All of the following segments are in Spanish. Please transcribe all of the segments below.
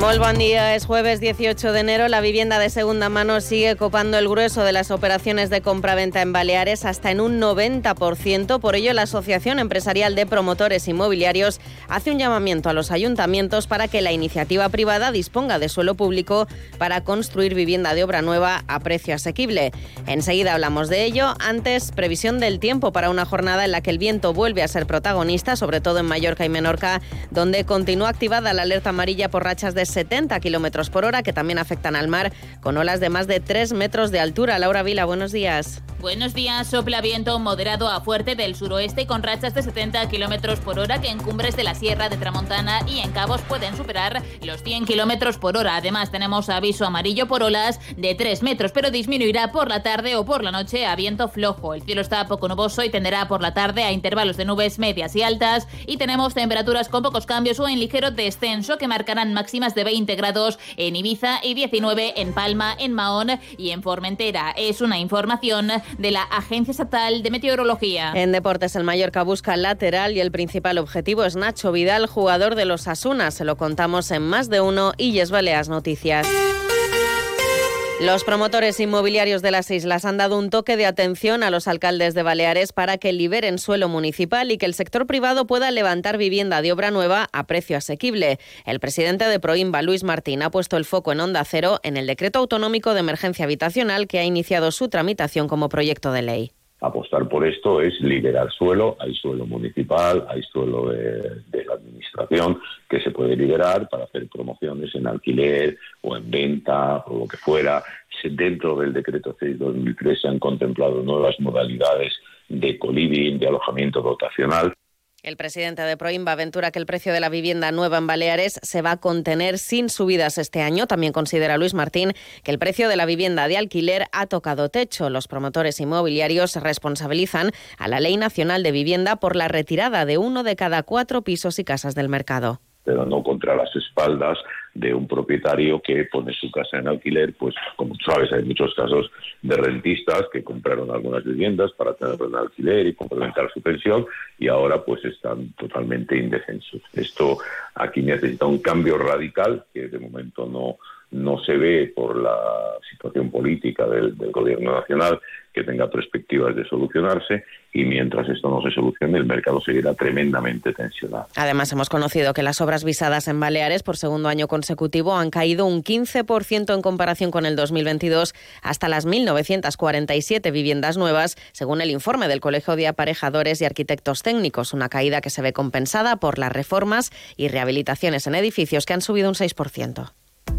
Muy buen día, es jueves 18 de enero. La vivienda de segunda mano sigue copando el grueso de las operaciones de compra-venta en Baleares hasta en un 90%. Por ello, la Asociación Empresarial de Promotores Inmobiliarios hace un llamamiento a los ayuntamientos para que la iniciativa privada disponga de suelo público para construir vivienda de obra nueva a precio asequible. Enseguida hablamos de ello. Antes, previsión del tiempo para una jornada en la que el viento vuelve a ser protagonista, sobre todo en Mallorca y Menorca, donde continúa activada la alerta amarilla por rachas de 70 kilómetros por hora que también afectan al mar con olas de más de 3 metros de altura. Laura Vila, buenos días. Buenos días. Sopla viento moderado a fuerte del suroeste con rachas de 70 kilómetros por hora que en cumbres de la Sierra de Tramontana y en Cabos pueden superar los 100 kilómetros por hora. Además, tenemos aviso amarillo por olas de 3 metros, pero disminuirá por la tarde o por la noche a viento flojo. El cielo está poco nuboso y tenderá por la tarde a intervalos de nubes medias y altas. Y tenemos temperaturas con pocos cambios o en ligero descenso que marcarán máximas de 20 grados en Ibiza y 19 en Palma, en Mahón y en Formentera. Es una información de la Agencia Estatal de Meteorología. En deportes, el Mallorca busca lateral y el principal objetivo es Nacho Vidal, jugador de los Asunas. Se lo contamos en más de uno y Yes Baleas Noticias. Los promotores inmobiliarios de las islas han dado un toque de atención a los alcaldes de Baleares para que liberen suelo municipal y que el sector privado pueda levantar vivienda de obra nueva a precio asequible. El presidente de Proimba, Luis Martín, ha puesto el foco en Onda Cero en el decreto autonómico de emergencia habitacional que ha iniciado su tramitación como proyecto de ley apostar por esto es liberar suelo, hay suelo municipal, hay suelo de, la administración que se puede liberar para hacer promociones en alquiler o en venta o lo que fuera. Dentro del decreto 6-2003 se han contemplado nuevas modalidades de coliving, de alojamiento dotacional. El presidente de Proimba aventura que el precio de la vivienda nueva en Baleares se va a contener sin subidas este año. También considera Luis Martín que el precio de la vivienda de alquiler ha tocado techo. Los promotores inmobiliarios responsabilizan a la Ley Nacional de Vivienda por la retirada de uno de cada cuatro pisos y casas del mercado pero no contra las espaldas de un propietario que pone su casa en alquiler, pues como sabes, hay muchos casos de rentistas que compraron algunas viviendas para tenerlo en alquiler y complementar su pensión y ahora pues están totalmente indefensos. Esto aquí necesita un cambio radical que de momento no, no se ve por la situación política del, gobierno nacional que tenga perspectivas de solucionarse y mientras esto no se solucione el mercado seguirá tremendamente tensionado. Además hemos conocido que las obras visadas en Baleares por segundo año consecutivo han caído un 15% en comparación con el 2022 hasta las 1.947 viviendas nuevas, según el informe del Colegio de Aparejadores y Arquitectos Técnicos, una caída que se ve compensada por las reformas y rehabilitaciones en edificios que han subido un 6%.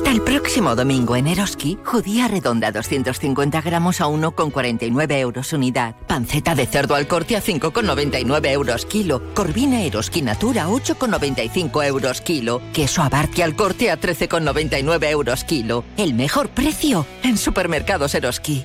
Hasta el próximo domingo en Eroski, judía redonda 250 gramos a 1,49 euros unidad. Panceta de cerdo al corte a 5,99 euros kilo. Corvina Eroski Natura 8,95 euros kilo. Queso abarque al corte a 13,99 euros kilo. El mejor precio en supermercados Eroski.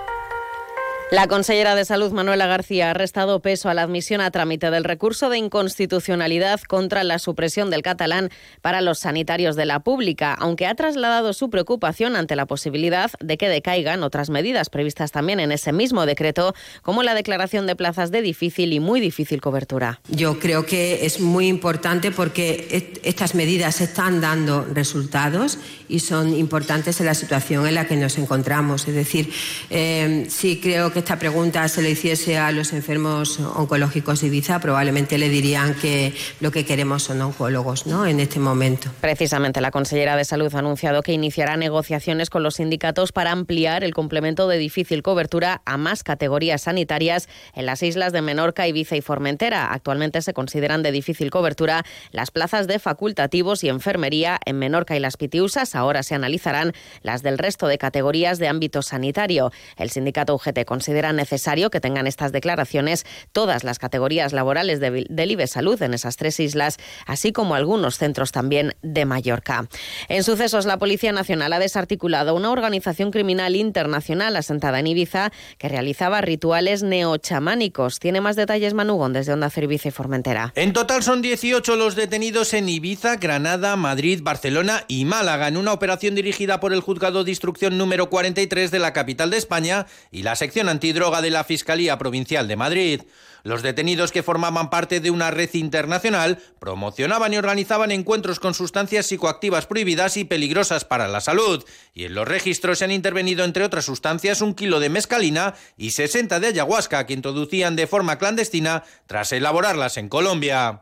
La consellera de Salud, Manuela García, ha restado peso a la admisión a trámite del recurso de inconstitucionalidad contra la supresión del catalán para los sanitarios de la pública, aunque ha trasladado su preocupación ante la posibilidad de que decaigan otras medidas previstas también en ese mismo decreto, como la declaración de plazas de difícil y muy difícil cobertura. Yo creo que es muy importante porque estas medidas están dando resultados y son importantes en la situación en la que nos encontramos. Es decir, eh, sí creo que esta pregunta se le hiciese a los enfermos oncológicos de Ibiza, probablemente le dirían que lo que queremos son oncólogos ¿no? en este momento. Precisamente la consellera de Salud ha anunciado que iniciará negociaciones con los sindicatos para ampliar el complemento de difícil cobertura a más categorías sanitarias en las islas de Menorca, Ibiza y Formentera. Actualmente se consideran de difícil cobertura las plazas de facultativos y enfermería en Menorca y las Pitiusas. Ahora se analizarán las del resto de categorías de ámbito sanitario. El sindicato UGT considera necesario que tengan estas declaraciones todas las categorías laborales del IBE Salud en esas tres islas, así como algunos centros también de Mallorca. En sucesos, la Policía Nacional ha desarticulado una organización criminal internacional asentada en Ibiza que realizaba rituales neochamánicos. Tiene más detalles Manugón desde Onda Ibiza y Formentera. En total son 18 los detenidos en Ibiza, Granada, Madrid, Barcelona y Málaga en una operación dirigida por el Juzgado de Instrucción número 43 de la capital de España y la sección antidroga de la Fiscalía Provincial de Madrid. Los detenidos que formaban parte de una red internacional promocionaban y organizaban encuentros con sustancias psicoactivas prohibidas y peligrosas para la salud. Y en los registros se han intervenido, entre otras sustancias, un kilo de mescalina y 60 de ayahuasca que introducían de forma clandestina tras elaborarlas en Colombia.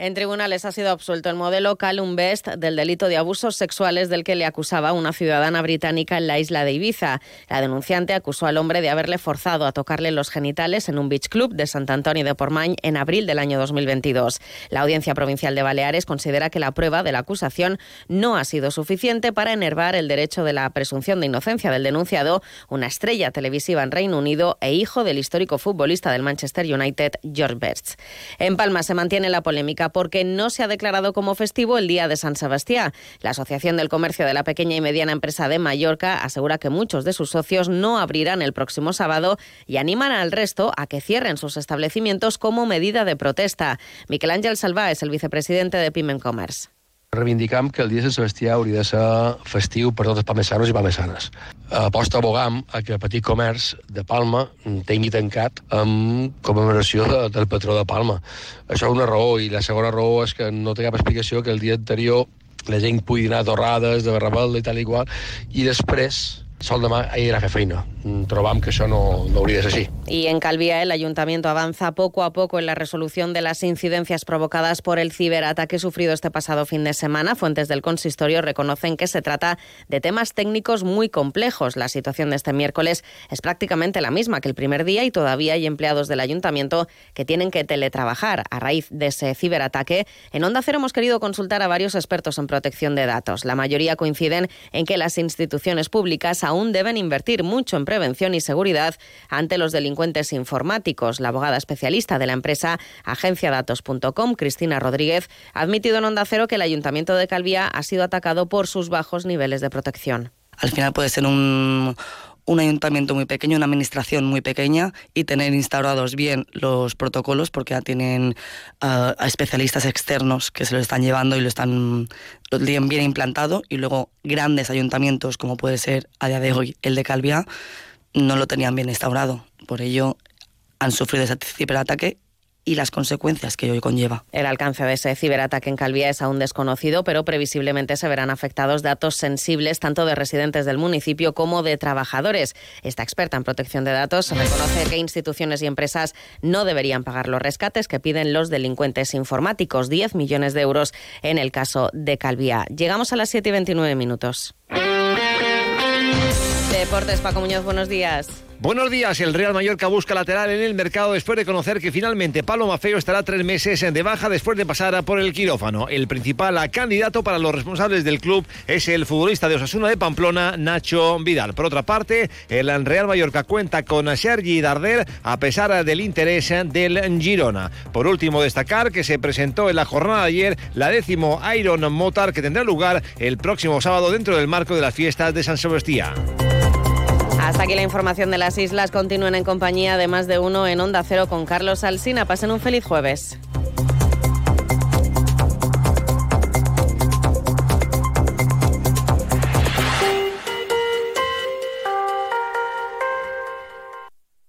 En tribunales ha sido absuelto el modelo Calum Best del delito de abusos sexuales del que le acusaba una ciudadana británica en la isla de Ibiza. La denunciante acusó al hombre de haberle forzado a tocarle los genitales en un beach club de Sant Antonio de Portmany en abril del año 2022. La Audiencia Provincial de Baleares considera que la prueba de la acusación no ha sido suficiente para enervar el derecho de la presunción de inocencia del denunciado, una estrella televisiva en Reino Unido e hijo del histórico futbolista del Manchester United, George Best. En Palma se mantiene la polémica porque no se ha declarado como festivo el Día de San Sebastián. La Asociación del Comercio de la Pequeña y Mediana Empresa de Mallorca asegura que muchos de sus socios no abrirán el próximo sábado y animan al resto a que cierren sus establecimientos como medida de protesta. Miquel Ángel Salvá es el vicepresidente de Pimen Commerce. Reivindicam que el dia de Sant Sebastià hauria de ser festiu per tots els palmesanos i palmesanes. Aposta abogam a que el petit comerç de Palma tingui tancat amb commemoració de, del patró de Palma. Això és una raó, i la segona raó és que no té cap explicació que el dia anterior la gent pugui anar a torrades de Barrabel i tal i qual, i després sol demà ir a fer feina. Trobam que això no, no hauria de ser así. Y en Calvía el ayuntamiento avanza poco a poco en la resolución de las incidencias provocadas por el ciberataque sufrido este pasado fin de semana. Fuentes del consistorio reconocen que se trata de temas técnicos muy complejos. La situación de este miércoles es prácticamente la misma que el primer día y todavía hay empleados del ayuntamiento que tienen que teletrabajar a raíz de ese ciberataque. En Onda Cero hemos querido consultar a varios expertos en protección de datos. La mayoría coinciden en que las instituciones públicas aún deben invertir mucho en prevención y seguridad ante los delincuentes informáticos. La abogada especialista de la empresa agenciadatos.com, Cristina Rodríguez, ha admitido en Onda Cero que el Ayuntamiento de Calvía ha sido atacado por sus bajos niveles de protección. Al final puede ser un, un ayuntamiento muy pequeño, una administración muy pequeña y tener instaurados bien los protocolos porque ya tienen uh, a especialistas externos que se lo están llevando y lo están lo tienen bien implantado y luego grandes ayuntamientos como puede ser a día de hoy el de Calvia no lo tenían bien instaurado. Por ello han sufrido ese ciberataque y las consecuencias que hoy conlleva. El alcance de ese ciberataque en Calvía es aún desconocido, pero previsiblemente se verán afectados datos sensibles tanto de residentes del municipio como de trabajadores. Esta experta en protección de datos reconoce que instituciones y empresas no deberían pagar los rescates que piden los delincuentes informáticos, 10 millones de euros en el caso de Calvía. Llegamos a las 7 y 29 minutos. Deportes, Paco Muñoz, buenos días. Buenos días. El Real Mallorca busca lateral en el mercado después de conocer que finalmente Pablo Mafeo estará tres meses de baja después de pasar por el quirófano. El principal candidato para los responsables del club es el futbolista de Osasuna de Pamplona, Nacho Vidal. Por otra parte, el Real Mallorca cuenta con Sergi Darder a pesar del interés del Girona. Por último, destacar que se presentó en la jornada de ayer la décimo Iron Motar que tendrá lugar el próximo sábado dentro del marco de las fiestas de San Sebastián. Aquí la información de las islas. Continúen en compañía de más de uno en Onda Cero con Carlos Alsina. Pasen un feliz jueves.